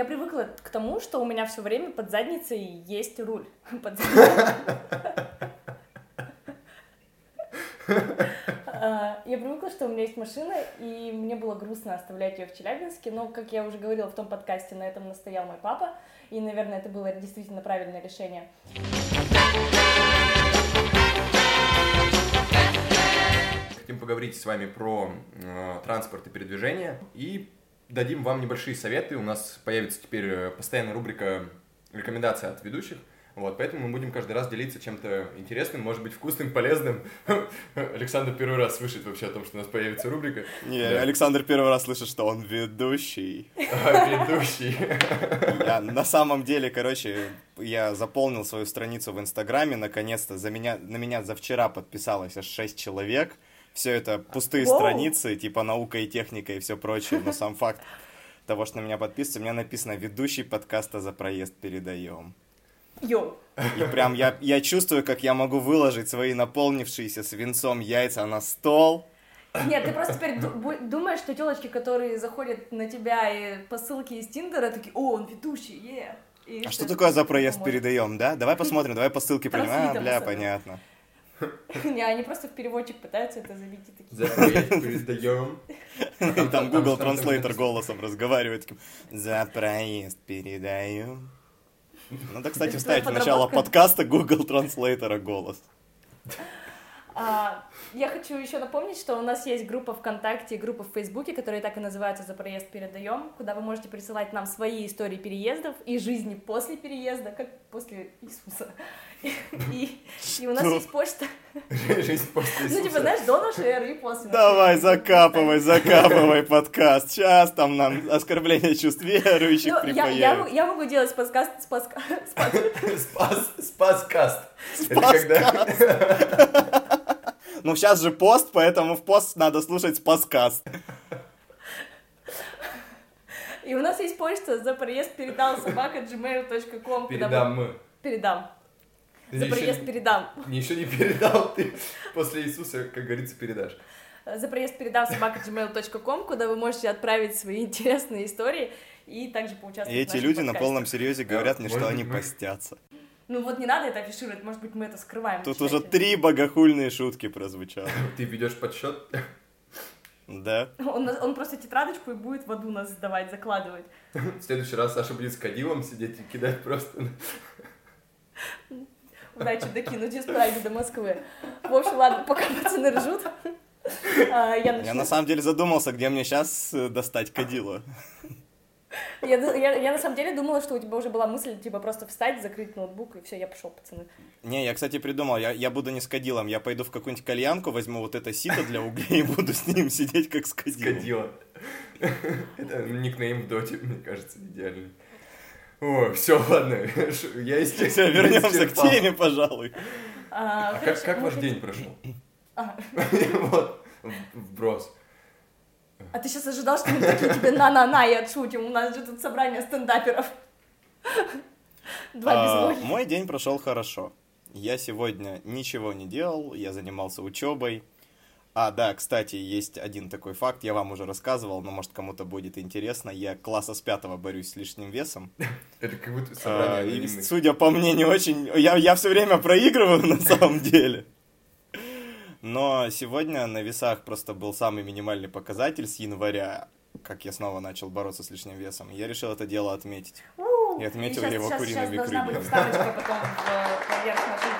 я привыкла к тому, что у меня все время под задницей есть руль. А, Я привыкла, что у меня есть машина, и мне было грустно оставлять ее в Челябинске, но, как я уже говорила в том подкасте, на этом настоял мой папа, и, наверное, это было действительно правильное решение. Хотим поговорить с вами про э, транспорт и передвижение и дадим вам небольшие советы. У нас появится теперь э, постоянная рубрика рекомендаций от ведущих. Вот, поэтому мы будем каждый раз делиться чем-то интересным, может быть, вкусным, полезным. Александр первый раз слышит вообще о том, что у нас появится рубрика. Не, Да. Александр первый раз слышит, что он ведущий. А, Ведущий. Я, на самом деле, короче, я заполнил свою страницу в Инстаграме, наконец-то за меня, на меня за вчера подписалось аж 6 человек. Все это пустые Воу. страницы, типа наука и техника и все прочее, но сам факт того, что на меня подписываются, у меня написано «Ведущий подкаста за проезд передаем». Йоу. И прям я, я чувствую, как я могу выложить свои наполнившиеся свинцом яйца на стол. Нет, ты просто теперь думаешь, что телочки, которые заходят на тебя и по ссылке из Тиндера, такие, о, он ведущий, е. И А что такое за проезд поможет. передаем, да? Давай посмотрим, давай по ссылке пройдем. А, бля, понятно. Не, они просто в переводчик пытаются это забить и такие. За проезд передаем. И там Google Translator голосом разговаривает. таким, За проезд передаю. Надо, кстати, Это вставить в начало подкаста Google Translator голос. А, я хочу еще напомнить, что у нас есть группа ВКонтакте и группа в Фейсбуке, которые так и называются «За проезд передаем», куда вы можете присылать нам свои истории переездов и жизни после переезда, как после Иисуса. И, и у нас Что? есть почта. Жизнь после Ну, типа, знаешь, до нашей эры и после Давай, закапывай, закапывай подкаст. Сейчас там нам оскорбление чувств верующих Ну, я, я, я могу делать подкаст Спас, спас каст. Это когда... Ну, сейчас же пост, поэтому в пост надо слушать спаскаст. И у нас есть почта за проезд передал собака gmail.com. Передам мы. Передам. За проезд не- передам. Еще не передал, ты после Иисуса, как говорится, передашь. За проезд передам собака gmail.com, куда вы можете отправить свои интересные истории и также поучаствовать И эти люди на полном серьезе говорят мне, что быть, они мы- постятся. Ну вот не надо это афишировать, может быть, мы это скрываем. Тут уже три богохульные шутки прозвучало. Ты ведешь подсчет. Да? Он, он просто тетрадочку и будет в аду нас сдавать, закладывать. В следующий раз Саша будет с кадилом сидеть и кидать просто. Удачи докинуть из Праги до Москвы. В общем, ладно, пока пацаны ржут. а, Я Я начну. на самом деле задумался, где мне сейчас достать кадило. Я, я- я на самом деле думала, что у тебя уже была мысль, типа, просто встать, закрыть ноутбук, и все, я пошел, пацаны. Не, я, кстати, придумал, я, я буду не с кадилом, я пойду в какую-нибудь кальянку, возьму вот это сито для углей и буду с ним сидеть как с С кадилом. кадила. Это никнейм в доте, мне кажется, идеальный. О, все, ладно. Я Все, естественно вернемся к теме, пожалуй. А, А как, как ваш день прошел? А, Вот, вброс. а ты сейчас ожидал, что мы такие тебе на-на-на и отшутим? У нас же тут собрание стендаперов. Два А, без логики. мой день прошел хорошо. Я сегодня ничего не делал, я занимался учебой. А, да, кстати, есть один такой факт, я вам уже рассказывал, но может кому-то будет интересно. Я класса с пятого борюсь с лишним весом. Это как будто А, собрание и, анонимных. судя по мне, не очень... Я, я все время проигрываю на самом деле. Но сегодня на весах просто был самый минимальный показатель с января, как я снова начал бороться с лишним весом. Я решил это дело отметить. И отметил я его щас- куриными щас должна быть крыльями. вставочка потом в, поверх нашей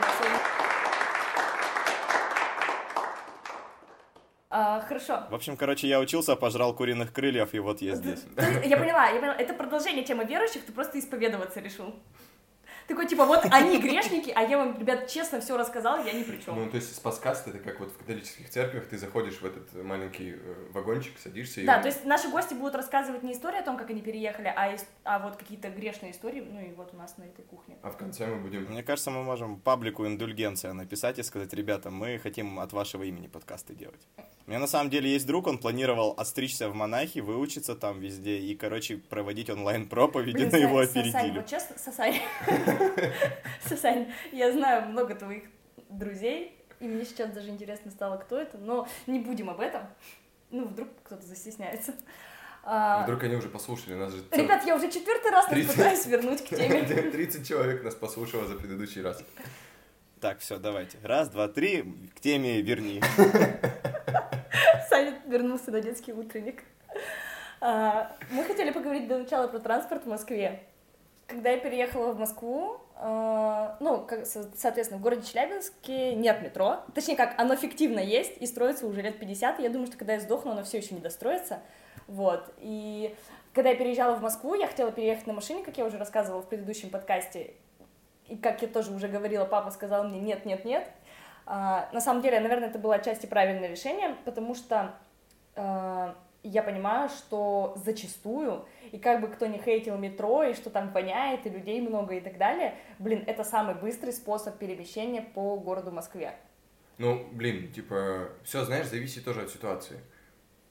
А, хорошо. В общем, короче, я учился, пожрал куриных крыльев, и вот я здесь. Я поняла, я поняла. Это продолжение темы верующих, ты просто исповедоваться решил. Такой, типа, вот они грешники, а я вам, ребят, честно все рассказал, я ни при чем. Ну, то есть спаскаст это как вот в католических церквях ты заходишь в этот маленький э, вагончик, садишься и... Да, то есть наши гости будут рассказывать не историю о том, как они переехали, а, ис- а вот какие-то грешные истории, ну и вот у нас на этой кухне. А в конце мы будем... Мне кажется, мы можем паблику индульгенция написать и сказать, ребята, мы хотим от вашего имени подкасты делать. У меня на самом деле есть друг, он планировал отстричься в монахи, выучиться там везде и, короче, проводить онлайн-проповеди, Блин, но его опередили. вот честно, Сасань, Сасань, я знаю много твоих друзей, и мне сейчас даже интересно стало, кто это, но не будем об этом, ну, вдруг кто-то застесняется. А, Вдруг они уже послушали нас же. Ребят, я уже четвертый раз нас 30. пытаюсь вернуть к теме. 30 человек нас послушало за предыдущий раз. Так, все, давайте. Раз, два, три, к теме верни. Саня вернулся на детский утренник. А, Мы хотели поговорить до начала про транспорт в Москве. Когда я переехала в Москву, а, ну, как, со- соответственно, в городе Челябинске нет метро. Точнее, как, оно фиктивно есть и строится уже лет 50. и Я думаю, что когда я сдохну, оно все еще не достроится. Вот. И когда я переезжала в Москву, я хотела переехать на машине, как я уже рассказывала в предыдущем подкасте. И как я тоже уже говорила, папа сказал мне нет, нет, нет. А, на самом деле, наверное, это было отчасти правильное решение, потому что я понимаю, что зачастую, и как бы кто не хейтил метро, и что там воняет, и людей много и так далее, блин, это самый быстрый способ перемещения по городу Москве. Ну, блин, типа, все, знаешь, зависит тоже от ситуации.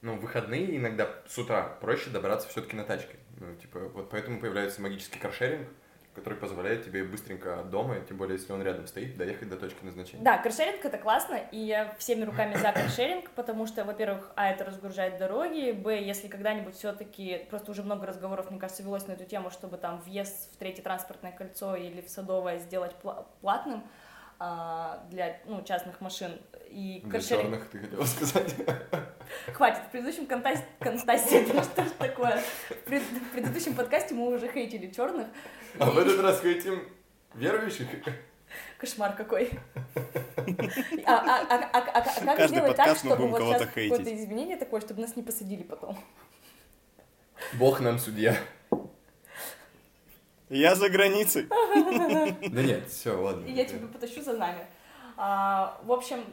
Ну, выходные иногда с утра проще добраться все-таки на тачке. Ну, типа, вот поэтому появляется магический каршеринг, который позволяет тебе быстренько от дома, тем более, если он рядом стоит, доехать до точки назначения. Да, каршеринг это классно, и я всеми руками за каршеринг, потому что, во-первых, а, это разгружает дороги, б, если когда-нибудь все-таки, просто уже много разговоров, мне кажется, велось на эту тему, чтобы там въезд в третье транспортное кольцо или в Садовое сделать пла- платным для ну, частных машин. И Для каршеринг... черных ты хотела сказать. Хватит, в предыдущем контасте, контасте что ж такое? В, пред- в предыдущем подкасте мы уже хейтили черных. А в этот раз хотим верующих. Кошмар какой. А, а- а- а- а- а как Каждый сделать так, чтобы вот кого-то сейчас какое-то изменение такое, чтобы нас не посадили потом? Бог нам судья. Я за границей. Да нет, все, ладно. Я тебя потащу за нами. А, в общем,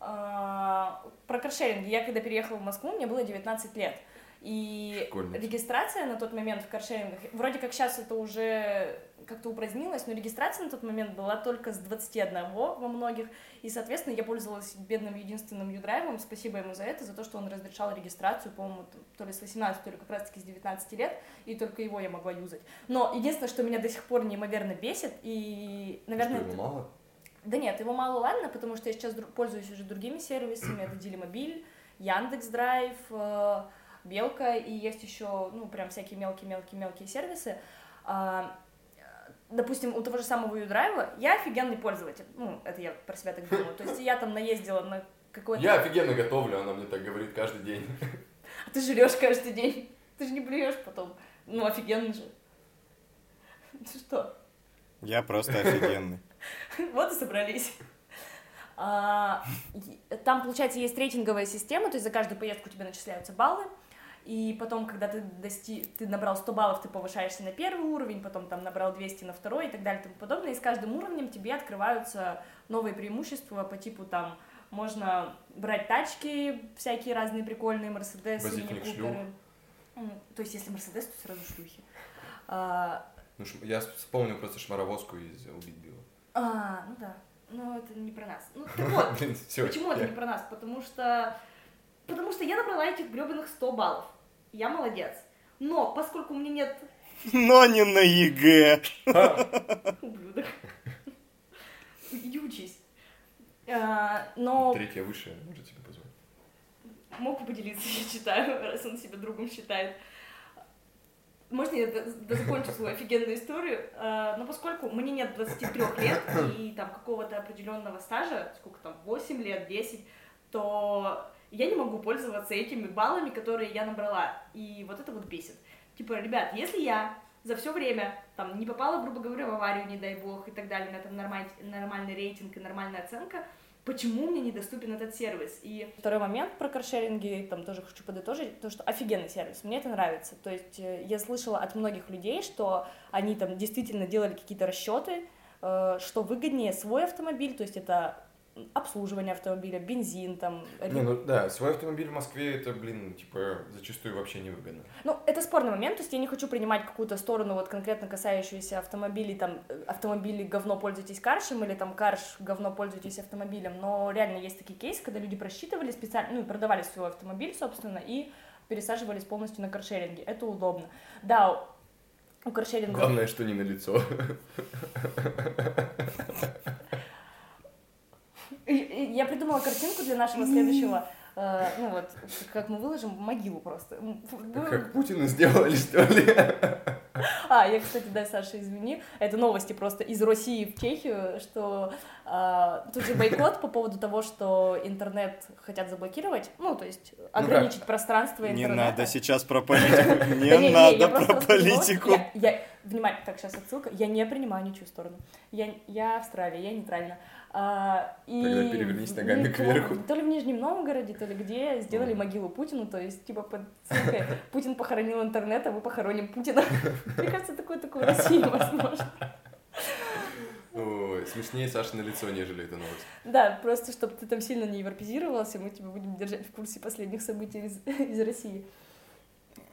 а, про каршеринг. Я когда переехала в Москву, мне было 19 лет. И Школьница. регистрация на тот момент в каршерингах, вроде как сейчас это уже как-то упразднилось, но регистрация на тот момент была только с 21 во многих, и, соответственно, я пользовалась бедным единственным юдрайвом, спасибо ему за это, за то, что он разрешал регистрацию, по-моему, то ли с 18, то ли как раз-таки с 19 лет, и только его я могла юзать. Но единственное, что меня до сих пор неимоверно бесит, и, наверное... Что, его мало? Да нет, его мало ладно, потому что я сейчас пользуюсь уже другими сервисами, это Дилимобиль, Яндекс Драйв, э, Белка, и есть еще, ну, прям всякие мелкие-мелкие-мелкие сервисы. Допустим, у того же самого Юдрайва я офигенный пользователь. Ну, это я про себя так думаю. То есть я там наездила на какой-то... Я офигенно готовлю, она мне так говорит каждый день. А ты жрешь каждый день. Ты же не блюешь потом. Ну, офигенно же. Ты что? Я просто офигенный. Вот и собрались. А, Там, получается, есть рейтинговая система, то есть за каждую поездку тебе начисляются баллы, и потом, когда ты, дости... ты набрал 100 баллов, ты повышаешься на первый уровень, потом там набрал 200 на второй и так далее и тому подобное, и с каждым уровнем тебе открываются новые преимущества по типу там можно брать тачки всякие разные прикольные, Мерседесы, То есть, если Мерседес, то сразу шлюхи. А, Ну, я вспомнил просто шмаровозку из «Убить Билла». а, ну да. Но это не про нас. Ну, так вот, Почему это не про нас? Потому что... Потому что я набрала этих гребаных 100 баллов. Я молодец. Но поскольку у меня нет Но не на ЕГЭ. ублюдок, иди учись. А, Но Третья высшая, может тебе позволить. мог поделиться, я считаю, раз он себя другом считает. Можно я закончу свою офигенную историю? А, Но поскольку мне нет 23 лет и там какого-то определенного стажа, сколько там, 8 лет, 10, то я не могу пользоваться этими баллами, которые я набрала. И вот это вот бесит. Типа, ребят, если я за все время там не попала, грубо говоря, в аварию, не дай бог, и так далее, меня там нормаль- нормальный рейтинг и нормальная оценка, почему мне недоступен этот сервис? И второй момент про каршеринги, там тоже хочу подытожить, то, что офигенный сервис, мне это нравится. То есть э, я слышала от многих людей, что они там действительно делали какие-то расчеты, э, что выгоднее свой автомобиль, то есть это обслуживание автомобиля, бензин, там... Не, ну да, свой автомобиль в Москве, это, блин, типа, зачастую вообще невыгодно. Ну, это спорный момент, то есть я не хочу принимать какую-то сторону, вот конкретно касающуюся автомобилей, там, э, автомобили говно пользуйтесь каршем, или там карш говно пользуйтесь автомобилем, но реально есть такие кейсы, когда люди просчитывали специально, ну, и продавали свой автомобиль, собственно, и пересаживались полностью на каршеринге, это удобно. Да, у каршеринга... Главное, что не на лицо. Я придумала картинку для нашего следующего Э, ну вот, как мы выложим, могилу просто. Ну, Как Путину сделали, что ли? А, я, кстати, да, Саша, извини, это новости просто из России в Чехию, что а, тут же бойкот по поводу того, что интернет хотят заблокировать, ну, то есть ограничить пространство Не интернета. надо сейчас про политику. Не надо про политику. Внимание, так, сейчас отсылка. Я не принимаю ничью сторону. Я, Австралия, я нейтральна. А, и Тогда перевернись ногами в- кверху. То ли в Нижнем Новгороде, то ли где сделали могилу Путину, то есть, типа, под ссылкой «Путин похоронил интернет, а мы похороним Путина». Мне кажется, такое такое в России возможно. Ой, смешнее Саша на лицо, нежели эта новость. Да, просто чтобы ты там сильно не европезировался, мы тебя будем держать в курсе последних событий из, из России.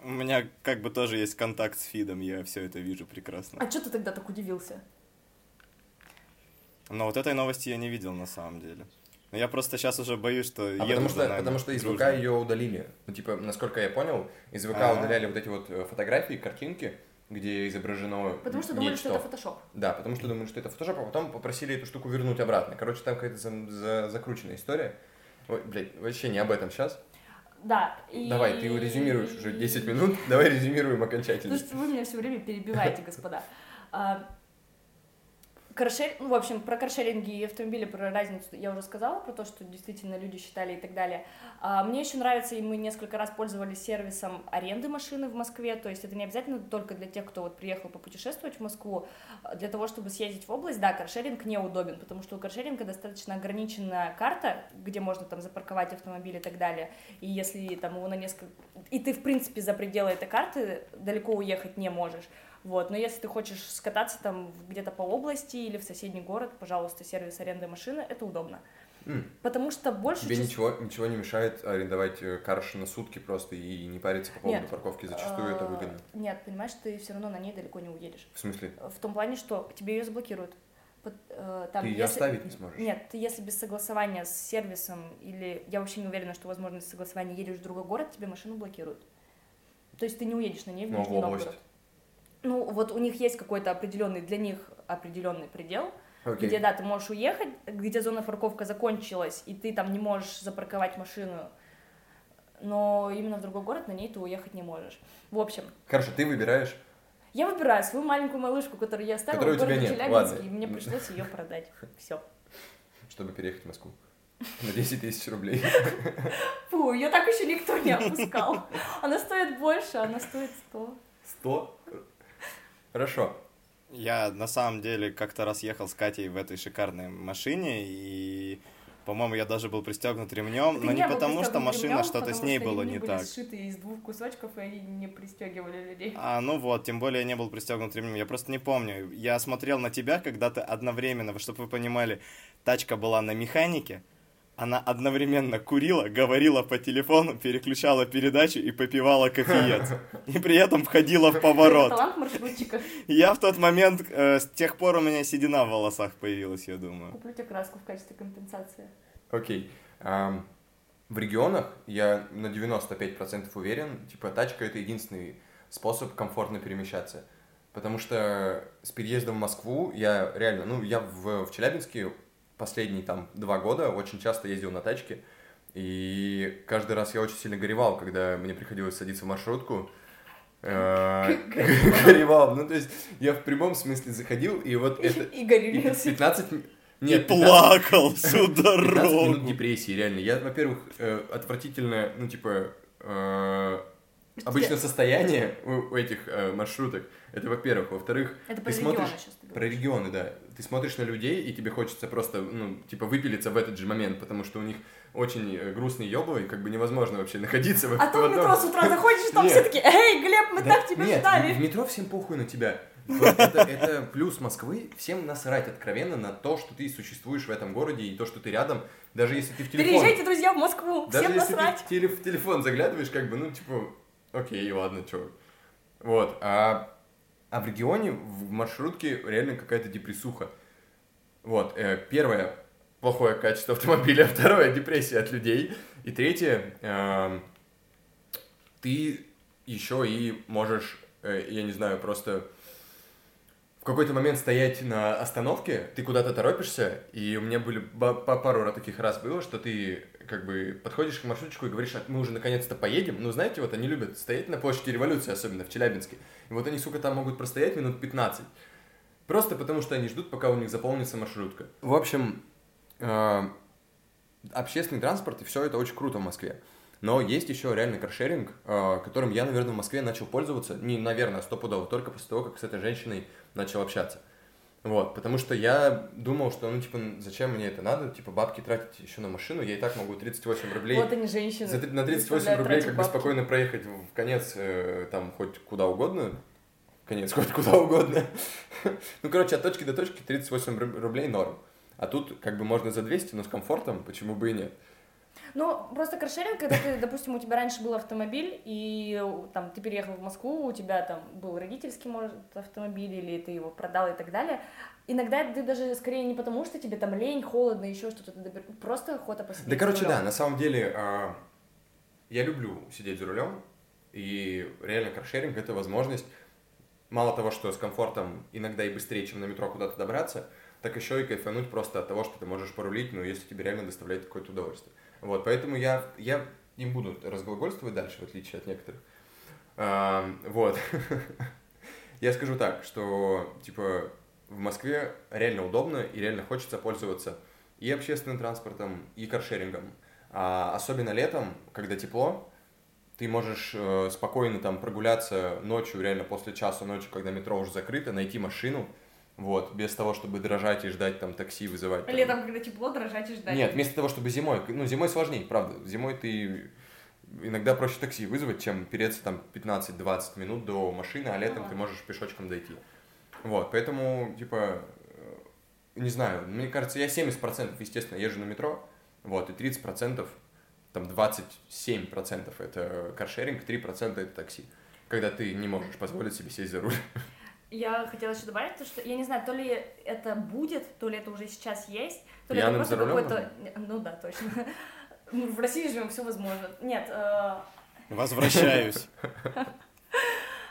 У меня как бы тоже есть контакт с Фидом, я все это вижу прекрасно. А что ты тогда так удивился? Но вот этой новости я не видел на самом деле. Но я просто сейчас уже боюсь, что А потому что, нами потому что из ВК ее удалили. Ну, типа, насколько я понял, из ВК А. удаляли вот эти вот э, фотографии, картинки, где изображено Потому что думали, что нечто. это фотошоп. Да, потому что думали, что это фотошоп, а потом попросили эту штуку вернуть обратно. Короче, там какая-то за- за- закрученная история. Ой, блядь, вообще не об этом сейчас. Да. И... Давай, ты резюмируешь уже 10 минут, давай резюмируем окончательно. Потому что вы меня все время перебиваете, господа. А, Каршер... Ну, в общем, про каршеринги и автомобили, про разницу я уже сказала, про то, что действительно люди считали и так далее. А, мне еще нравится, и мы несколько раз пользовались сервисом аренды машины в Москве, то есть это не обязательно только для тех, кто вот приехал попутешествовать в Москву, для того, чтобы съездить в область, да, каршеринг неудобен, потому что у каршеринга достаточно ограниченная карта, где можно там запарковать автомобиль и так далее, и если там его на несколько... И ты, в принципе, за пределы этой карты далеко уехать не можешь, вот, но если ты хочешь скататься там где-то по области или в соседний город, пожалуйста, сервис аренды машины, это удобно. М, Потому что больше... Тебе чис- ничего, ничего не мешает арендовать э, карш на сутки просто и не париться по поводу Нет. парковки. Зачастую это А, выгодно. Нет, понимаешь, ты все равно на ней далеко не уедешь. В смысле? В том плане, что тебе ее заблокируют. Э, Там, Ты ее если- оставить не сможешь. Нет, ты если без согласования с сервисом или я вообще не уверена, что возможно без согласования едешь в другой город, тебе машину блокируют. То есть ты не уедешь на ней в Ну, в Нижний область? Новгород. Ну, вот у них есть какой-то определенный, для них определенный предел, Окей. где, да, ты можешь уехать, где зона парковка закончилась, и ты там не можешь запарковать машину, но именно в другой город на ней ты уехать не можешь. В общем, Хорошо, ты выбираешь. я выбираю свою маленькую малышку, которую я оставила Которой в городе Челябинске, и мне пришлось ее продать. Все. чтобы переехать в Москву. На 10 тысяч рублей. Фу, ее так еще никто не опускал. Она стоит больше, она стоит 100. 100? Хорошо. Я на самом деле как-то раз ехал с Катей в этой шикарной машине, и, по-моему, я даже был пристегнут ремнем, Ты но не был потому, что машина, что-то с ней было не были так. сшиты из двух кусочков, и они не пристегивали людей. А, ну вот, тем более я не был пристегнут ремнем. Я просто не помню. Я смотрел на тебя, когда ты одновременно, чтобы вы понимали, тачка была на механике, она одновременно курила, говорила по телефону, переключала передачу и попивала кофеец. И при этом входила в поворот. талант маршрутчика. Я в тот момент, э, с тех пор у меня седина в волосах появилась, я думаю. Куплю тебе краску в качестве компенсации. Окей. В регионах я на 95% уверен, типа тачка это единственный способ комфортно перемещаться. Потому что с переездом в Москву я реально, ну, я в, в Челябинске последние там два года очень часто ездил на тачке. И каждый раз я очень сильно горевал, когда мне приходилось садиться в маршрутку. Э, Горевал. Ну, то есть я в прямом смысле заходил, и вот это... И горели. и 15... м- И Нет, 15 плакал всю 15 минут дорогу. депрессии, реально. Я, во-первых, э, отвратительное, ну, типа, обычное состояние у, у этих э, маршруток. Это, во-первых. Во-вторых, Это ты про смотришь... ты Про регионы, да. Ты смотришь на людей, и тебе хочется просто, ну, типа, выпилиться в этот же момент, потому что у них очень э, грустные ёбы, и как бы невозможно вообще находиться в А в одном- метро с утра заходишь, там все таки эй, Глеб, мы Да так тебя нет, ждали. в метро всем похуй на тебя. Вот это, это плюс Москвы. Всем насрать откровенно на то, что ты существуешь в этом городе и то, что ты рядом. Даже если ты в телефон... Переезжайте, друзья, в Москву, Даже всем если насрать. ты в, в телефон заглядываешь, как бы, ну, типа, окей, ладно, чё. Вот, а, а в регионе, в маршрутке реально какая-то депрессуха. Вот, э, первое, плохое качество автомобиля, второе, депрессия от людей, и третье, эм, ты еще и можешь, э, я не знаю, просто какой-то момент стоять на остановке, ты куда-то торопишься, и у меня были по пару таких раз было, что ты как бы подходишь к маршрутчику и говоришь, «А мы уже наконец-то поедем. Ну, знаете, вот они любят стоять на площади революции, особенно в Челябинске. И вот они, сука, там могут простоять минут 15. Просто потому, что они ждут, пока у них заполнится маршрутка. В общем, э, общественный транспорт и все это очень круто в Москве. Но есть еще реальный каршеринг, э, которым я, наверное, в Москве начал пользоваться, не, наверное, стопудово, только после того, как с этой женщиной начал общаться. Вот, потому что я думал, что, ну, типа, зачем мне это надо, типа, бабки тратить еще на машину, я и так могу 38 рублей. Вот они, женщины. За, на 38 рублей как бы спокойно проехать в конец, э, там, хоть куда угодно, конец хоть куда угодно. ну, короче, от точки до точки 38 рублей норм. А тут как бы можно за 200, но с комфортом, почему бы и нет. Ну, просто каршеринг, когда ты, допустим, у тебя раньше был автомобиль, и там ты переехал в Москву, у тебя там был родительский, может, автомобиль, или ты его продал и так далее. Иногда ты даже скорее не потому, что тебе там лень, холодно, еще что-то, просто охота посидеть Да, короче, да, на самом деле, э, я люблю сидеть за рулем, и реально каршеринг — это возможность, мало того, что с комфортом иногда и быстрее, чем на метро куда-то добраться, так еще и кайфануть просто от того, что ты можешь порулить, ну, если тебе реально доставляет какое-то удовольствие. Вот, поэтому я, я не буду разглагольствовать дальше, в отличие от некоторых. А, вот. я скажу так, что, типа, в Москве реально удобно и реально хочется пользоваться и общественным транспортом, и каршерингом. А особенно летом, когда тепло, ты можешь э, спокойно там прогуляться ночью, реально после часа ночи, когда метро уже закрыто, найти машину, вот, без того, чтобы дрожать и ждать там такси вызывать. Там... Летом, когда тепло, дрожать и ждать. Нет, вместо того, чтобы зимой, ну, зимой сложнее, правда. Зимой ты иногда проще такси вызвать, чем переться там 15-20 минут до машины, а летом ага. ты можешь пешочком дойти. Вот, поэтому, типа, э, не знаю, мне кажется, я 70% естественно езжу на метро, вот, и 30%, там 27% это каршеринг, 3% это такси, когда ты не можешь позволить себе сесть за руль. Я хотела еще добавить, то, что я не знаю, то ли это будет, то ли это уже сейчас есть, то ли Пьяным это просто какой-то... Ну да, точно. В России живем, все возможно. Нет. Э... Возвращаюсь.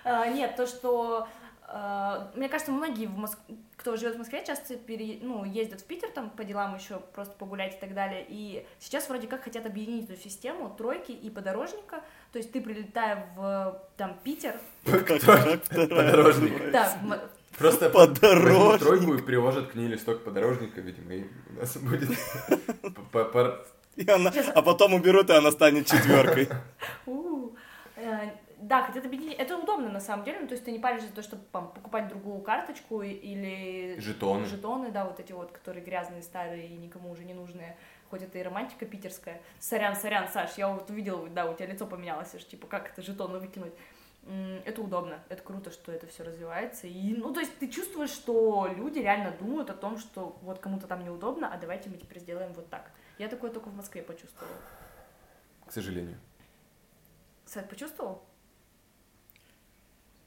Э, нет, то, что Uh, мне кажется, многие, в Моск... кто живет в Москве, часто пере... ну, ездят в Питер там по делам еще, просто погулять и так далее. И сейчас вроде как хотят объединить эту систему тройки и подорожника. То есть ты прилетая в там Питер... Подорожник. Да, Просто подорожник. тройку и приложат к ней листок подорожника, видимо, и у нас будет... А потом уберут, и она станет четверкой. Да, хотят объединить. Это удобно на самом деле, ну, то есть ты не паришься за то, чтобы там, покупать другую карточку или... Жетоны. Жетоны, да, вот эти вот, которые грязные, старые и никому уже не нужные. Хоть это и романтика питерская. Сорян, сорян, Саш, я вот увидела, да, у тебя лицо поменялось, что типа, как это жетоны выкинуть. Это удобно, это круто, что это все развивается. И, ну, то есть ты чувствуешь, что люди реально думают о том, что вот кому-то там неудобно, а давайте мы теперь сделаем вот так. Я такое только в Москве почувствовала. К сожалению. Сад почувствовал?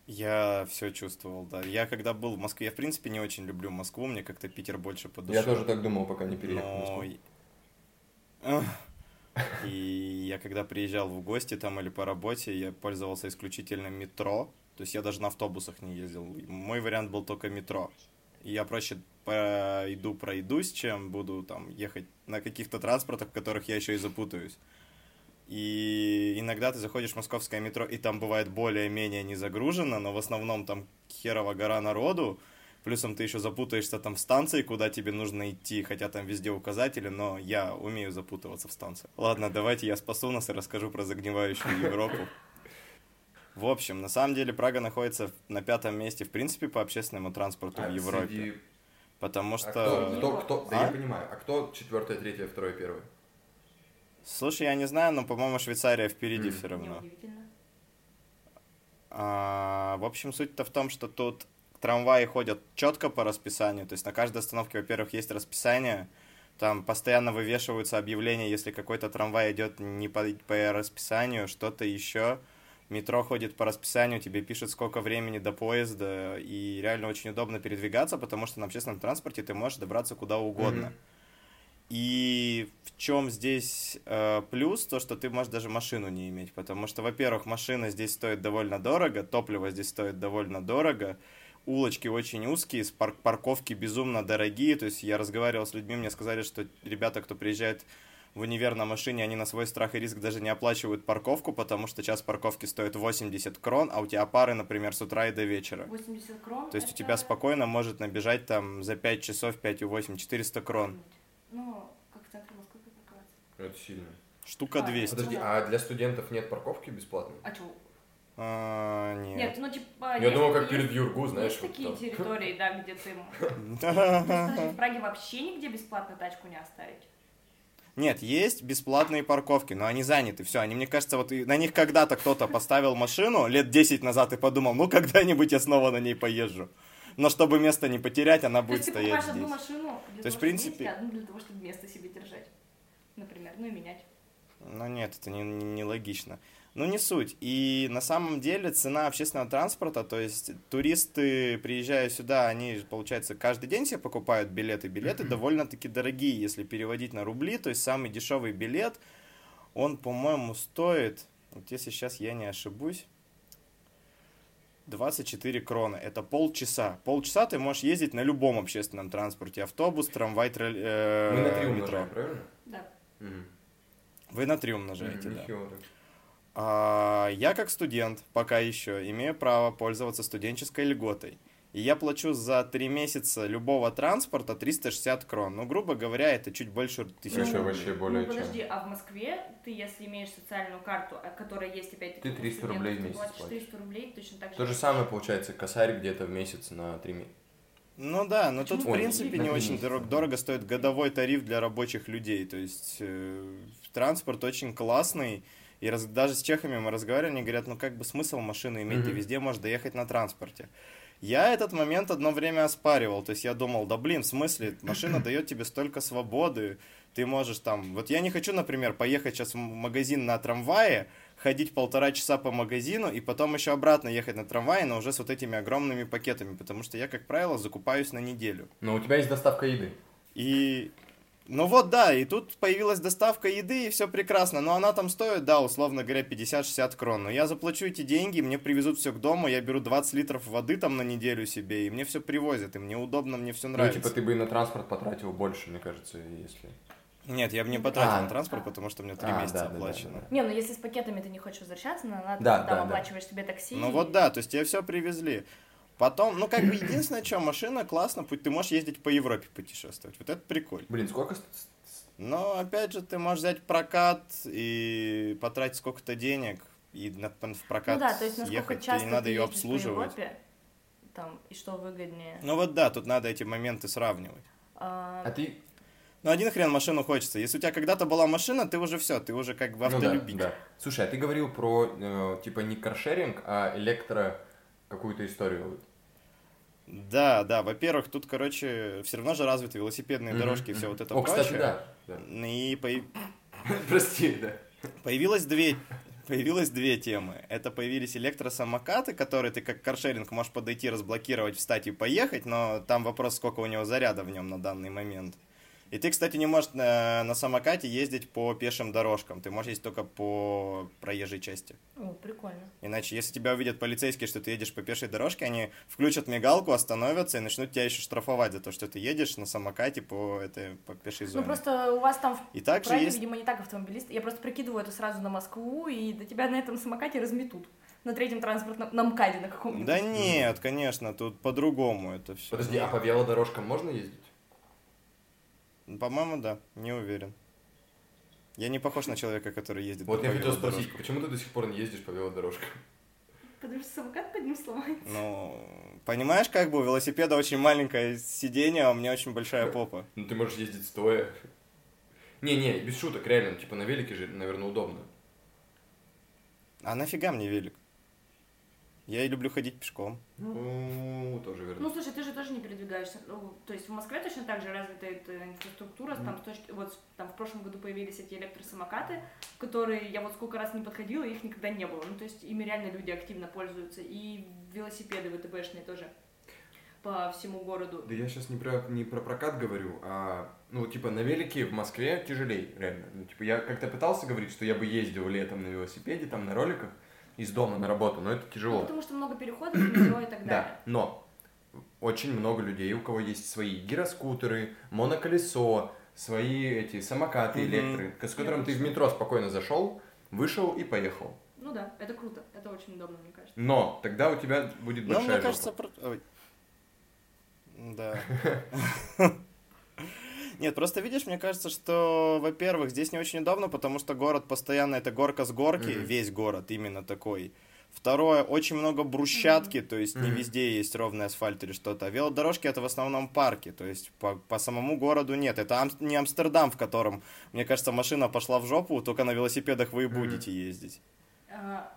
Я все чувствовал, да. Я когда был в Москве, я в принципе не очень люблю Москву, мне как-то Питер больше по душе. Я тоже так думал, пока не переехал Но... в Москву. И я когда приезжал в гости там или по работе, я пользовался исключительно метро. То есть я даже на автобусах не ездил. Мой вариант был только метро. Я проще пойду пройдусь, чем буду там ехать на каких-то транспортах, в которых я еще и запутаюсь. И иногда ты заходишь в московское метро, и там бывает более-менее не загружено, но в основном там херова гора народу, плюсом ты еще запутаешься там в станции, куда тебе нужно идти, хотя там везде указатели, но я умею запутываться в станции. Ладно, давайте я спасу нас и расскажу про загнивающую Европу. В общем, на самом деле Прага находится на пятом месте, в принципе, по общественному транспорту а в Европе. Среди... Потому а что... А кто, кто, кто... А? Да я понимаю. А кто четвертое, третье, второе, первое? Слушай, я не знаю, но, по-моему, Швейцария впереди все равно. А, в общем, суть-то в том, что тут трамваи ходят четко по расписанию. То есть на каждой остановке, во-первых, есть расписание. Там постоянно вывешиваются объявления, если какой-то трамвай идет не по, по расписанию, что-то еще. Метро ходит по расписанию, тебе пишет, сколько времени до поезда, и реально очень удобно передвигаться, потому что на общественном транспорте ты можешь добраться куда угодно. Mm-hmm. И в чем здесь э, плюс, то, что ты можешь даже машину не иметь, потому что, во-первых, машина здесь стоит довольно дорого, топливо здесь стоит довольно дорого, улочки очень узкие, пар парковки безумно дорогие. То есть я разговаривал с людьми, мне сказали, что ребята, кто приезжает в универ на машине, они на свой страх и риск даже не оплачивают парковку, потому что час парковки стоит 80 крон, а у тебя пары, например, с утра и до вечера. 80 крон? То есть это... у тебя спокойно может набежать там за 5 часов 5,8, 400 крон. Ну, как в центре Москвы парковаться. Это сильно. Штука А, 200. Подожди, а для студентов нет парковки бесплатной? А что? А, нет. Нет, ну типа... Я есть- думал, как есть- перед Юргу, знаешь. Есть вот такие там. территории, да, где ты... В Праге вообще нигде бесплатно тачку не оставить. Нет, есть бесплатные парковки, но они заняты. Все, они, мне кажется, вот на них когда-то кто-то поставил машину лет 10 назад и подумал, ну когда-нибудь я снова на ней поезжу. Но чтобы место не потерять, она То будет ты стоять покупаешь одну здесь. машину для То есть, в принципе- а одну для того, чтобы место себе держать. Например, ну и менять. Ну нет, это не, не, не логично. Ну не суть. И на самом деле цена общественного транспорта, то есть туристы, приезжая сюда, они, получается, каждый день себе покупают билеты. Билеты довольно-таки дорогие, если переводить на рубли. То есть самый дешевый билет, он, по-моему, стоит, вот если сейчас я не ошибусь, 24 кроны. Это полчаса. Полчаса ты можешь ездить на любом общественном транспорте. Автобус, трамвай, троллей, э, Мы на три метро. умножаем, правильно? Да. Вы на три умножаете, да. так. А, я как студент пока еще имею право пользоваться студенческой льготой. И я плачу за три месяца любого транспорта 360 крон. Ну, грубо говоря, это чуть больше тысячи рублей. вообще более ну чем. подожди, а в Москве ты, если имеешь социальную карту, а, которая есть опять-таки Ты у 300 студентов, рублей в ты месяц платишь платишь. 300 рублей, точно так же. То же самое получается косарь где-то в месяц на три месяца. Ну да, но тут, в Почему? принципе, Ой, не очень дорого, дорого стоит годовой тариф для рабочих людей. То есть э, транспорт очень классный. И раз- даже с чехами мы разговаривали, они говорят, ну как бы смысл машины иметь, ты Мгм. везде можешь доехать на транспорте. Я этот момент одно время оспаривал, то есть я думал, да блин, в смысле, машина дает тебе столько свободы, ты можешь там, вот я не хочу, например, поехать сейчас в магазин на трамвае, ходить полтора часа по магазину и потом еще обратно ехать на трамвае, но уже с вот этими огромными пакетами, потому что я, как правило, закупаюсь на неделю. Но у тебя есть доставка еды. И ну вот да, и тут появилась доставка еды, и все прекрасно. Но она там стоит, да, условно говоря, 50-60 крон. Но я заплачу эти деньги, мне привезут все к дому, я беру 20 литров воды там на неделю себе, и мне все привозят, и мне удобно, мне все Ну, нравится. типа, ты бы и на транспорт потратил больше, мне кажется, если... Нет, я бы не потратил А. на транспорт, потому что у меня 3 А, месяца да, да, да, оплачено. да. Не, ну если с пакетами ты не хочешь возвращаться, на надо, Да, там да, да. оплачиваешь себе такси. Ну и- вот да, то есть тебе все привезли. Потом, ну как бы единственное, что машина классно, путь- ты можешь ездить по Европе путешествовать. Вот это прикольно. Блин, сколько... Но опять же, ты можешь взять прокат и потратить сколько-то денег, и на, в прокат Ну да, то есть насколько ехать, часто тебе не надо ты ее ездишь по обслуживать. Европе, там, и что выгоднее. Ну вот да, тут надо эти моменты сравнивать. А, А ты... Ну один хрен машину хочется. Если у тебя когда-то была машина, ты уже все, ты уже как бы Ну да, автолюбитель. да. Слушай, а ты говорил про, э, типа, не каршеринг, а электро какую-то историю. Да, да, во-первых, тут, короче, все равно же развиты велосипедные Мгм, дорожки и все вот это О, прочее. кстати, да. да. И появ- Прости, да. появилось две Появилось две темы. Это появились электросамокаты, которые ты как каршеринг можешь подойти, разблокировать, встать и поехать, но там вопрос, сколько у него заряда в нем на данный момент. И ты, кстати, не можешь на, на самокате ездить по пешим дорожкам, ты можешь ездить только по проезжей части. О, прикольно. Иначе, если тебя увидят полицейские, что ты едешь по пешей дорожке, они включат мигалку, остановятся и начнут тебя еще штрафовать за то, что ты едешь на самокате по, этой, по пешей зоне. Ну просто у вас там в И также Праге, есть... видимо, не так автомобилисты. Я просто прикидываю это сразу на Москву, и до тебя на этом самокате разметут. На третьем транспортном, на МКАДе на каком-нибудь. Да нет, конечно, тут по-другому это все. Подожди, а по велодорожкам можно ездить? По-моему, да, не уверен. Я не похож на человека, который ездит Вот по я хотел спросить, почему ты до сих пор не ездишь по велодорожкам? Потому что самокат под ним сломается. Ну, понимаешь, как бы у велосипеда очень маленькое сиденье, а у меня очень большая попа. Ну ты можешь ездить стоя. Не-не, без шуток, реально, типа на велике же, наверное, удобно. А нафига мне велик? Я и люблю ходить пешком. Ну, тоже верно. Ну, слушай, ты же тоже не передвигаешься. Ну, то есть в Москве точно так же развита эта инфраструктура. Там, с точки, вот там в прошлом году появились эти электросамокаты, которые я вот сколько раз не подходила, их никогда не было. Ну, то есть ими реально люди активно пользуются. И велосипеды ВТБшные тоже по всему городу. Да я сейчас не про, не про прокат говорю, а, ну, типа, на велике в Москве тяжелее, реально. Ну, типа, я как-то пытался говорить, что я бы ездил летом на велосипеде, там, на роликах, из дома на работу, но это Ну, тяжело. потому что много переходов, метро и так Да, далее. но очень много людей, у кого есть свои гироскутеры, моноколесо, свои эти самокаты, электро, с которым ты в метро спокойно зашел, вышел и поехал. Ну да, это круто, это очень удобно, мне кажется. Но тогда у тебя будет Ну, большая мне жопа. кажется, про- ой. Да. Нет, просто видишь, мне кажется, что, во-первых, здесь не очень удобно, потому что город постоянно это горка с горки, Мгм. весь город именно такой. Второе, очень много брусчатки, то есть не Мгм. везде есть ровный асфальт или что-то. А велодорожки это в основном парки, то есть по, по самому городу нет. Это Ам- не Амстердам, в котором, мне кажется, машина пошла в жопу, только на велосипедах вы и будете ездить. А,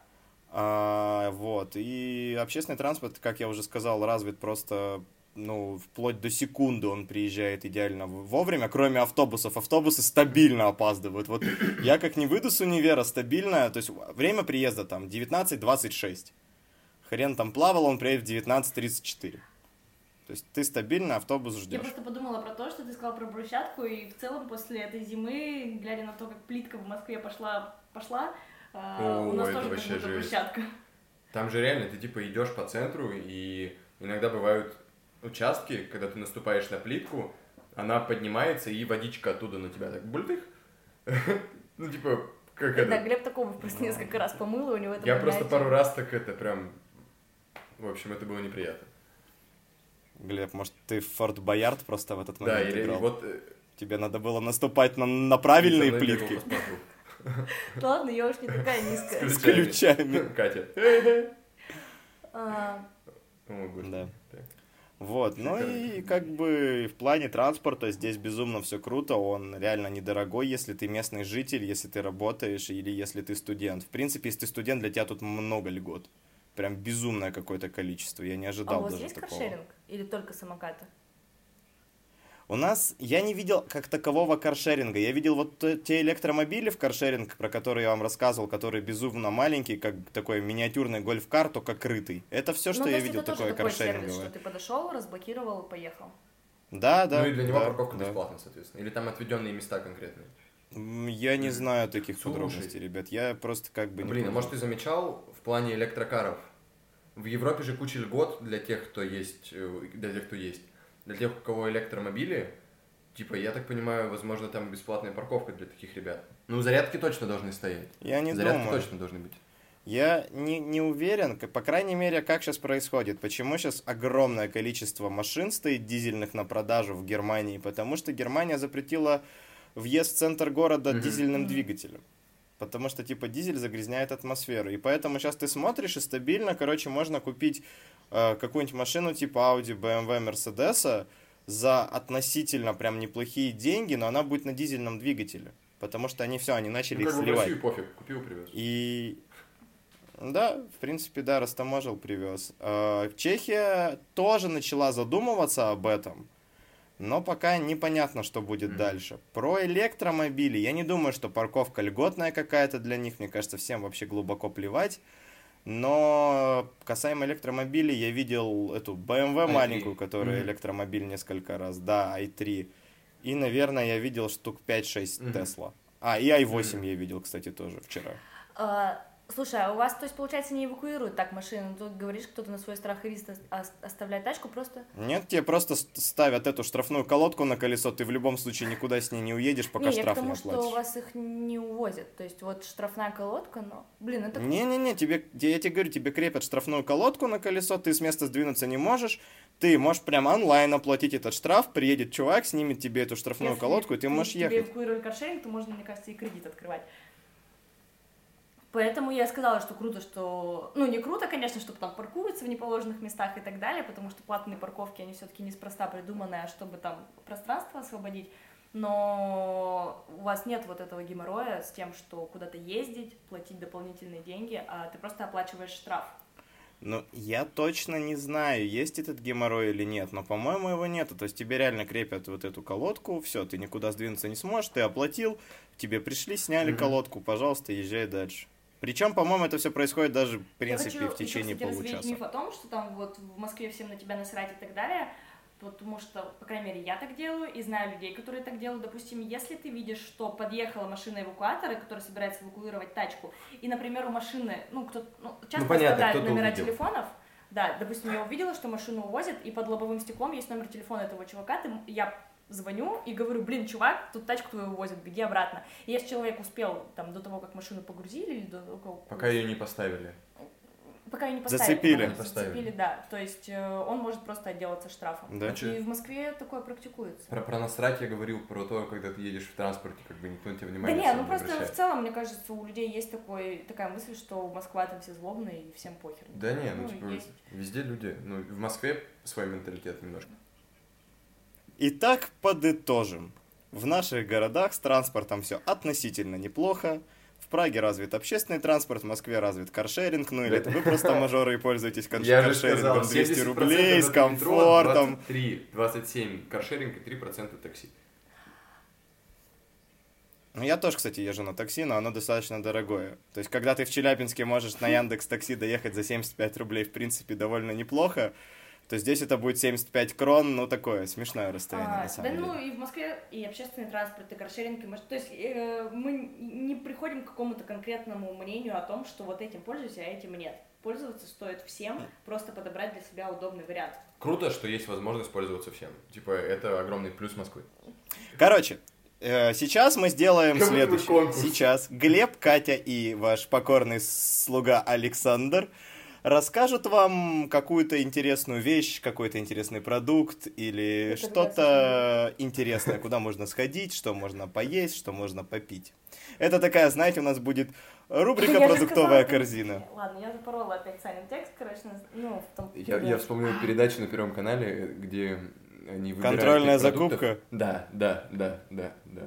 А, вот. И общественный транспорт, как я уже сказал, развит просто, ну, вплоть до секунды он приезжает идеально вовремя, кроме автобусов. Автобусы стабильно опаздывают. Вот я как не выйду с универа стабильно, то есть время приезда там 19.26. Хрен там плавал, он приедет в 19.34. То есть ты стабильно автобус Я ждешь. просто подумала про то, что ты сказал про брусчатку, и в целом после этой зимы, глядя на то, как плитка в Москве пошла, пошла, а, у О, нас это тоже как вообще будто жесть. брусчатка. Там же реально ты типа идешь по центру, и иногда бывают участки, когда ты наступаешь на плитку, она поднимается, и водичка оттуда на тебя так бультых. Ну, типа, как Да, это? Глеб Таков просто несколько раз помыл, и у него это Я просто пару раз так это прям... В общем, это было неприятно. Глеб, может, ты в Форт Боярд просто в этот Да, момент или играл? вот... э, Тебе надо было наступать на, на правильные плитки. Да ладно, я уж не такая низкая. С ключами. Катя. А, О, господи. Да. Вот, ну и как бы в плане транспорта здесь безумно все круто, он реально недорогой, если ты местный житель, если ты работаешь или если ты студент. В принципе, если ты студент, для тебя тут много льгот. Прям безумное какое-то количество, я не а ожидал у вас даже есть такого. каршеринг? Или только самокаты? У нас, я не видел как такового каршеринга. Я видел вот те электромобили в каршеринг, про которые я вам рассказывал, которые безумно маленькие, как такой миниатюрный гольф-кар, только крытый. Это все, что ну, то я есть видел это такое тоже такой сервис, каршеринговое. что ты подошел, разблокировал, поехал. Да, да. Ну и для него да, парковка да. бесплатная, соответственно. Или там отведенные места конкретные. Я не знаю таких Слушай. подробностей, ребят. Я просто как бы не Блин, а может ты замечал в плане электрокаров? В Европе же куча льгот для тех, кто есть, э, для тех, кто есть. Для тех, у кого электромобили, типа, я так понимаю, возможно, там бесплатная парковка для таких ребят. Ну, зарядки точно должны стоять. Я не зарядки думаю. точно должны быть. Я не, не уверен, по крайней мере, как сейчас происходит. Почему сейчас огромное количество машин стоит дизельных на продажу в Германии? Потому что Германия запретила въезд в центр города Мгм. дизельным двигателем. Потому что, типа, дизель загрязняет атмосферу. И поэтому сейчас ты смотришь, и стабильно, короче, можно купить какую-нибудь машину типа Audi, BMW, Mercedes за относительно прям неплохие деньги, но она будет на дизельном двигателе. Потому что они все, они начали Ну, их сливать. Россию пофиг, купил, привез. И да, в принципе, да, растаможил, привез. Э, Чехия тоже начала задумываться об этом, но пока непонятно, что будет Мгм. дальше. Про электромобили, я не думаю, что парковка льготная какая-то для них, мне кажется, всем вообще глубоко плевать. Но касаемо электромобилей, я видел эту BMW i3. маленькую, которая Мгм. электромобиль несколько раз, да, i3. И, наверное, я видел штук 5-6 Мгм. Тесла. А, и i8 Мгм. я видел, кстати, тоже вчера. А, слушай, а у вас, то есть, получается, не эвакуируют так машину? Ты говоришь, кто-то на свой страх и риск ос- оставляет тачку просто? Нет, тебе просто ст- ставят эту штрафную колодку на колесо, ты в любом случае никуда с ней не уедешь, пока не, я к штраф не тому, что у оплатишь. вас их не увозят. То есть, вот штрафная колодка, но... Блин, это... Не-не-не, тебе, я тебе говорю, тебе крепят штрафную колодку на колесо, ты с места сдвинуться не можешь, ты можешь прямо онлайн оплатить этот штраф, приедет чувак, снимет тебе эту штрафную Если колодку, и ты можешь тебе ехать. эвакуировали каршеринг, то можно, мне кажется, и кредит открывать. Поэтому я сказала, что круто, что... Ну, не круто, конечно, чтобы там паркуются в неположенных местах и так далее, потому что платные парковки, они все-таки неспроста придуманы, а чтобы там пространство освободить. Но у вас нет вот этого геморроя с тем, что куда-то ездить, платить дополнительные деньги, а ты просто оплачиваешь штраф. Ну, я точно не знаю, есть этот геморрой или нет, но, по-моему, его нету. То есть тебе реально крепят вот эту колодку, все, ты никуда сдвинуться не сможешь, ты оплатил, тебе пришли, сняли Мгм. колодку, пожалуйста, езжай дальше. Причем, по-моему, это все происходит даже, в принципе, хочу в течение еще, кстати, получаса. миф о том, что там вот в Москве всем на тебя насрать и так далее, потому что, по крайней мере, я так делаю и знаю людей, которые так делают. Допустим, если ты видишь, что подъехала машина эвакуатора, которая собирается эвакуировать тачку, и, например, у машины, ну, кто ну, часто понятно, оставляют кто-то номера увидел. телефонов, Да, допустим, я увидела, что машину увозят, и под лобовым стеклом есть номер телефона этого чувака, ты, я звоню и говорю, блин, чувак, тут тачку твою увозят, беги обратно. И если человек успел там до того, как машину погрузили, или до того, как... Пока ее не поставили. Пока ее не поставили. Зацепили. пока поставили. Зацепили, да. То есть э, он может просто отделаться штрафом. Да. А чё? И в Москве такое практикуется. Про, про насрать я говорил, про то, когда ты едешь в транспорте, как бы никто на тебя Да внимания не, особо ну просто обращает. в целом, мне кажется, у людей есть такой, такая мысль, что Москва там все злобные и всем похер. Да не, ну, Ну, типа, есть. везде люди, ну, в Москве свой менталитет немножко. Итак, подытожим. В наших городах с транспортом все относительно неплохо. В Праге развит общественный транспорт, в Москве развит каршеринг, ну или это вы просто мажоры и пользуетесь карш- Я же сказал, каршерингом 200 70% рублей, с комфортом. 23, 27 каршеринг и 3% такси. Ну, я тоже, кстати, езжу на такси, но оно достаточно дорогое. То есть, когда ты в Челябинске можешь на Яндекс Такси доехать за 75 рублей, в принципе, довольно неплохо, то здесь это будет 75 крон, ну, такое смешное расстояние, А, на самом да, деле. ну и в Москве и общественный транспорт, и каршеринг, и маш- То есть э, мы не приходим к какому-то конкретному мнению о том, что вот этим пользуюсь, а этим нет. Пользоваться стоит всем, просто подобрать для себя удобный вариант. Круто, что есть возможность пользоваться всем. Типа, это огромный плюс Москвы. Короче, э, сейчас мы сделаем Как будто бы следующее. конкурс. Сейчас Глеб, Катя и ваш покорный слуга Александр расскажут вам какую-то интересную вещь, какой-то интересный продукт или Это что-то интересное, куда можно сходить, что можно поесть, что можно попить. Это такая, знаете, у нас будет рубрика Я «Продуктовая сказала, корзина». Ладно, я запорола опять Санин текст, короче, ну, в том... Я, я вспомнил передачу на Первом канале, где они выбирают Контрольная закупка? Да, да, да, да, да.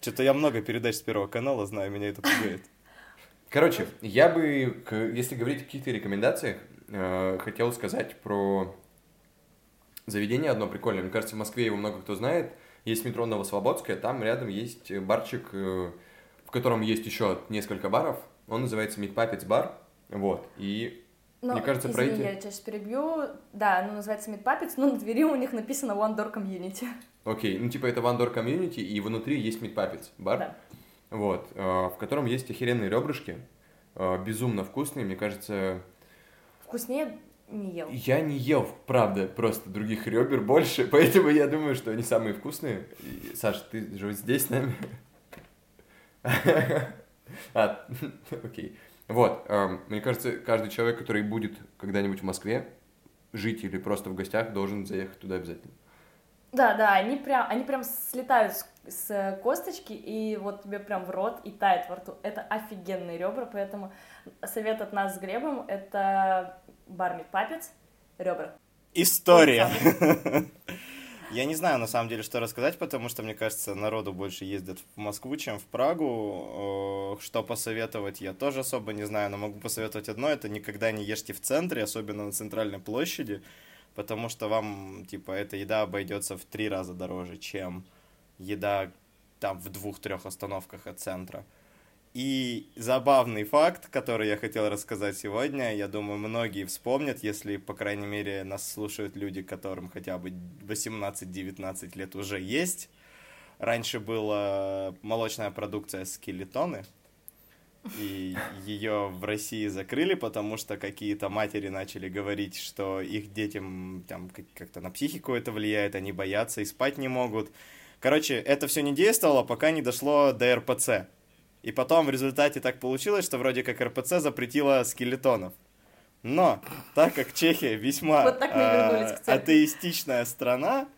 Что-то я много передач с Первого канала знаю, меня это пугает. Короче, я бы, если говорить о каких-то рекомендациях, э, хотел сказать про заведение одно прикольное. Мне кажется, в Москве его много кто знает. Есть метро Новослободская, там рядом есть э, барчик, э, в котором есть еще несколько баров. Он называется Meat Puppets бар. Вот. И Но, Мне кажется, извини, пройти- я тебя сейчас перебью. Да, оно называется Meat Puppets, но на двери у них написано One Door Community. окей, ну типа это One Door Community, и внутри есть Meat Puppets бар. Да. Вот, э, в котором есть охеренные ребрышки, э, безумно вкусные, мне кажется, Вкуснее не ел. Я не ел, правда, просто других ребер больше, поэтому я думаю, что они самые вкусные. И, Саш, ты же здесь с нами? А, окей. Вот, эм, мне кажется, каждый человек, который будет когда-нибудь в Москве, жить или просто в гостях, должен заехать туда обязательно. Да, да, они прям, они прям слетают с, с косточки, и вот тебе прям в рот и тает во рту. Это офигенные ребра, поэтому совет от нас с Глебом — это бар Meat Puppets, ребра. История. Я не знаю, на самом деле, что рассказать, потому что, мне кажется, народу больше ездят в Москву, чем в Прагу. Что посоветовать, я тоже особо не знаю, но могу посоветовать одно, это никогда не ешьте в центре, особенно на центральной площади, потому что вам, типа, эта еда обойдется в три раза дороже, чем еда там в двух-трех остановках от центра. И забавный факт, который я хотел рассказать сегодня, я думаю, многие вспомнят, если, по крайней мере, нас слушают люди, которым хотя бы 18-19 лет уже есть. Раньше была молочная продукция скелетоны, и ее в России закрыли, потому что какие-то матери начали говорить, что их детям там как- как-то на психику это влияет, они боятся и спать не могут. Короче, это все не действовало, пока не дошло до РПЦ. И потом в результате так получилось, что вроде как РПЦ запретила скелетонов. Но, так как Чехия весьма Вот церкви. атеистичная страна,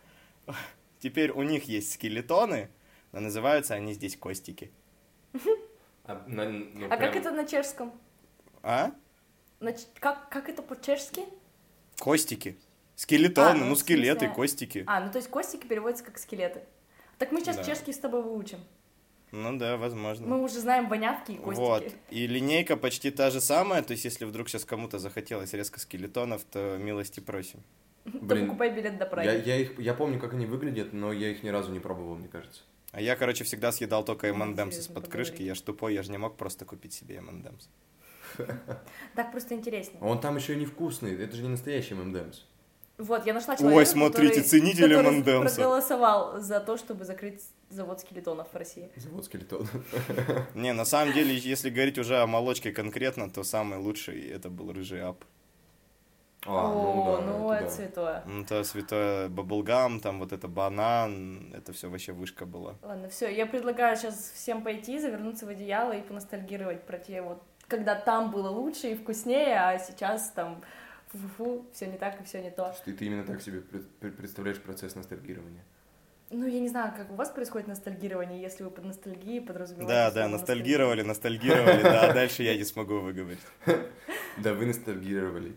теперь у них есть скелетоны, но называются они здесь костики. А, на- ну, А как прям- это на чешском? А? На как, как это по-чешски? Костики. Скелетоны, А, ну, ну скелеты, костики. А, ну то есть костики переводятся как скелеты. Так мы сейчас Да. чешский с тобой выучим. Ну да, возможно. Мы уже знаем вонявки и костики. Вот. И линейка почти та же самая, то есть если вдруг сейчас кому-то захотелось резко скелетонов, то милости просим. Блин, покупай билет до Праги. я, я, их, я помню, как они выглядят, но я их ни разу не пробовал, мне кажется. А я, короче, всегда съедал только M&M's из-под крышки, я ж тупой, я же не мог просто купить себе M&M's. Так просто интереснее. А он там еще и невкусный, это же не настоящий ММДМС. Вот, я нашла человека, Ой, смотрите, который- ценители который M&M's. проголосовал за то, чтобы закрыть завод скелетонов в России. Завод скелетон. Не, на самом деле, если говорить уже о молочке конкретно, то самый лучший это был рыжий ап. А, О, да, ну это да. святое. Ну, то святое баблгам, там вот это банан, это все вообще вышка была. Ладно, все, я предлагаю сейчас всем пойти, завернуться в одеяло и поностальгировать про те вот, когда там было лучше и вкуснее, а сейчас там фу-фу-фу, все не так и все не то. Ты, ты именно так себе пред- пред- представляешь процесс ностальгирования. Ну, я не знаю, как у вас происходит ностальгирование, если вы под ностальгией подразумеваете... Да, да, ностальгировали, ностальгировали, да, а дальше я не смогу выговорить. Да, вы ностальгировали.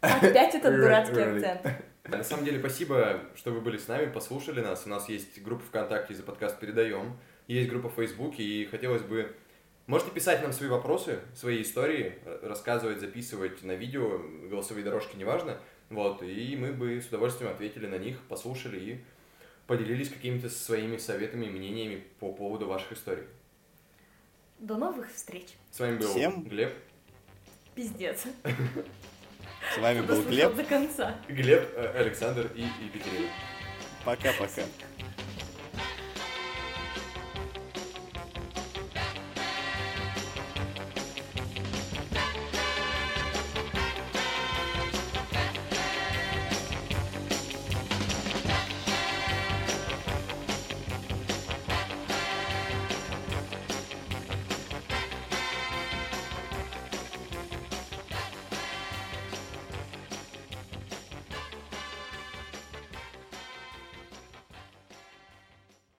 Опять этот дурацкий акцент. На самом деле, спасибо, что вы были с нами, послушали нас. У нас есть группа ВКонтакте за подкаст «Передаем», есть группа в Фейсбуке, и хотелось бы... Можете писать нам свои вопросы, свои истории, рассказывать, записывать на видео, голосовые дорожки, неважно. Вот, и мы бы с удовольствием ответили на них, послушали и поделились какими-то своими советами и мнениями по поводу ваших историй. До новых встреч. С вами был Всем. Глеб. Пиздец. С вами был Глеб. до конца. Глеб, э, Александр и Екатерина. Пока-пока.